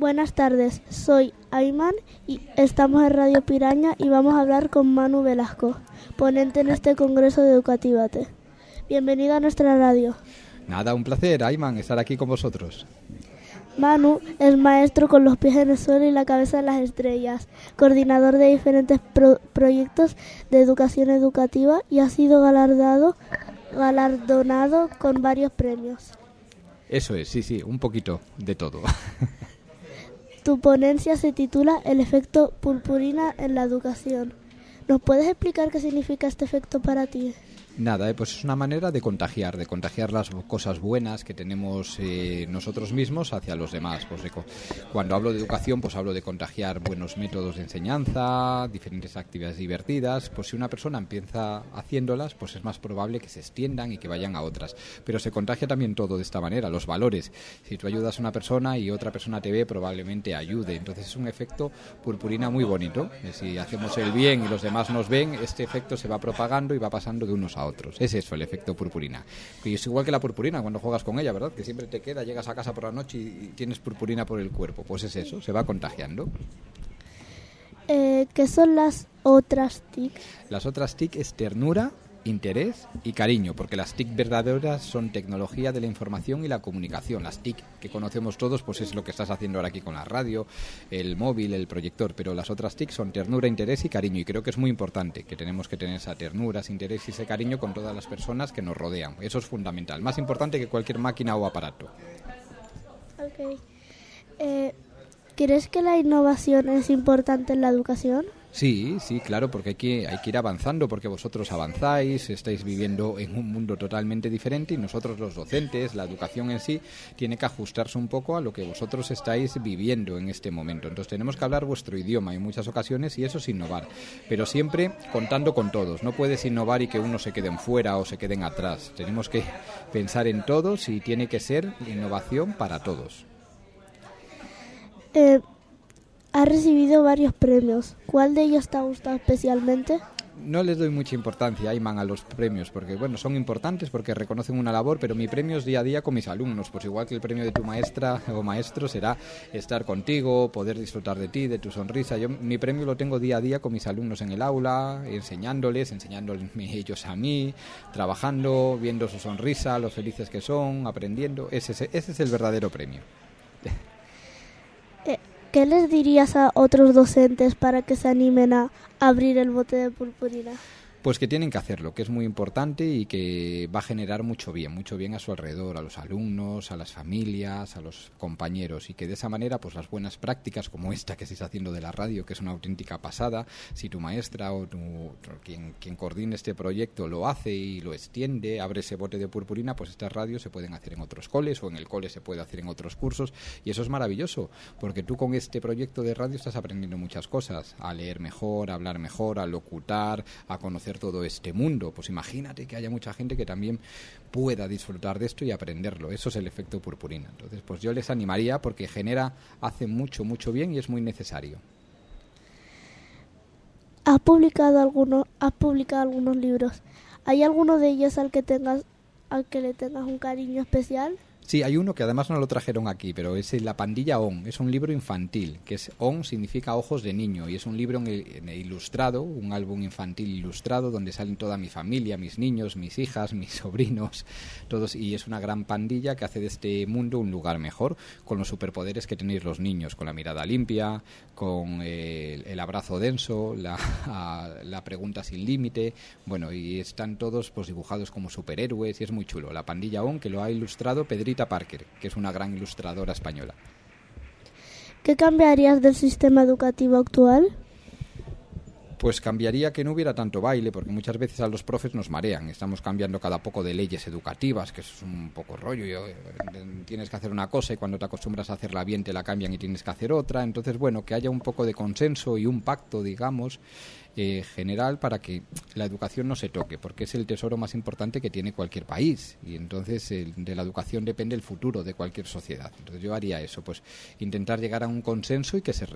Buenas tardes, soy Ayman y estamos en Radio Piraña y vamos a hablar con Manu Velasco, ponente en este Congreso de Educativate. Bienvenido a nuestra radio. Nada, un placer, Ayman, estar aquí con vosotros. Manu es maestro con los pies en el suelo y la cabeza en las estrellas, coordinador de diferentes proyectos de educación educativa y ha sido galardado, galardonado con varios premios. Eso es, sí, sí, un poquito de todo. Tu ponencia se titula El efecto purpurina en la educación. ¿Nos puedes explicar qué significa este efecto para ti? Nada, eh, pues es una manera de contagiar, de contagiar las cosas buenas que tenemos eh, nosotros mismos hacia los demás. Pues cuando hablo de educación, pues hablo de contagiar buenos métodos de enseñanza, diferentes actividades divertidas. Pues si una persona empieza haciéndolas, pues es más probable que se extiendan y que vayan a otras. Pero se contagia también todo de esta manera, los valores. Si tú ayudas a una persona y otra persona te ve, probablemente ayude. Entonces es un efecto purpurina muy bonito. Si hacemos el bien y los demás nos ven, este efecto se va propagando y va pasando de unos a otros otros. Es eso el efecto purpurina. Y es igual que la purpurina cuando juegas con ella, ¿verdad? Que siempre te queda, llegas a casa por la noche y tienes purpurina por el cuerpo. Pues es eso, se va contagiando. Eh, ¿Qué son las otras TIC? Las otras TIC es ternura, interés y cariño, porque las TIC verdaderas son tecnología de la información y la comunicación. Las TIC que conocemos todos, pues es lo que estás haciendo ahora aquí con la radio, el móvil, el proyector, pero las otras TIC son ternura, interés y cariño, y creo que es muy importante que tenemos que tener esa ternura, ese interés y ese cariño con todas las personas que nos rodean. Eso es fundamental, más importante que cualquier máquina o aparato. Eh, ¿Crees que la innovación es importante en la educación? Sí, sí, claro, porque hay que, hay que ir avanzando, porque vosotros avanzáis, estáis viviendo en un mundo totalmente diferente y nosotros los docentes, la educación en sí, tiene que ajustarse un poco a lo que vosotros estáis viviendo en este momento. Entonces tenemos que hablar vuestro idioma en muchas ocasiones y eso es innovar, pero siempre contando con todos. No puedes innovar y que unos se queden fuera o se queden atrás. Tenemos que pensar en todos y tiene que ser innovación para todos. Eh, ha recibido varios premios. ¿Cuál de ellos te ha gustado especialmente? no les doy mucha importancia, Ayman, a los premios, porque bueno, son importantes porque reconocen una labor, pero mi premio es día a día con mis alumnos, pues igual que el premio de tu maestra o maestro será estar contigo, poder disfrutar de ti, de tu sonrisa. Yo mi premio lo tengo día a día con mis alumnos en el aula, enseñándoles, enseñándoles ellos a mí, trabajando, viendo su sonrisa, lo felices que son, aprendiendo. Ese, ese es el verdadero premio. ¿Qué les dirías a otros docentes para que se animen a abrir el bote de purpurina? Pues que tienen que hacerlo, que es muy importante y que va a generar mucho bien, mucho bien a su alrededor, a los alumnos, a las familias, a los compañeros. Y que de esa manera pues las buenas prácticas como esta que estáis haciendo de la radio, que es una auténtica pasada, si tu maestra o tu, quien, quien este proyecto lo hace y lo extiende, abre ese bote de purpurina, pues estas radios se pueden hacer en otros coles o en el cole se puede hacer en otros cursos. Y eso es maravilloso, porque tú con este proyecto de radio estás aprendiendo muchas cosas, a leer mejor, a hablar mejor, a locutar, a conocer todo este mundo. Pues imagínate que haya mucha gente que también pueda disfrutar de esto y aprenderlo. Eso es el efecto purpurina. Entonces, pues yo les animaría porque genera, hace mucho, mucho bien y es muy necesario. Has publicado algunos, has publicado algunos libros. ¿Hay alguno de ellos al que tengas, al que le tengas un cariño especial? Sí, hay uno que además no lo trajeron aquí, pero es La pandilla On. Es un libro infantil, que es On significa ojos de niño y es un libro ilustrado, un álbum infantil ilustrado donde salen toda mi familia, mis niños, mis hijas, mis sobrinos, todos y es una gran pandilla que hace de este mundo un lugar mejor con los superpoderes que tenéis los niños, con la mirada limpia, con el, abrazo denso, la, la pregunta sin límite, bueno, y están todos pues dibujados como superhéroes y es muy chulo. La pandilla On que lo ha ilustrado Pedrito Parker, que es una gran ilustradora española. ¿Qué cambiarías del sistema educativo actual? Pues cambiaría que no hubiera tanto baile, porque muchas veces a los profes nos marean. Estamos cambiando cada poco de leyes educativas, que es un poco rollo. Eh, tienes que hacer una cosa y cuando te acostumbras a hacerla bien te la cambian y tienes que hacer otra. Entonces, bueno, que haya un poco de consenso y un pacto, digamos, eh, general para que la educación no se toque, porque es el tesoro más importante que tiene cualquier país y entonces de la educación depende el futuro de cualquier sociedad. Entonces yo haría eso, pues intentar llegar a un consenso y que se,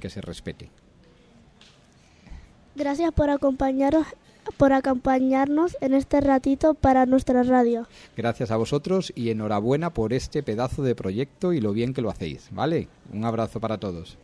que se respete. Gracias por acompañarnos por acompañarnos en este ratito para nuestra radio. Gracias a vosotros y enhorabuena por este pedazo de proyecto y lo bien que lo hacéis, ¿vale? Un abrazo para todos.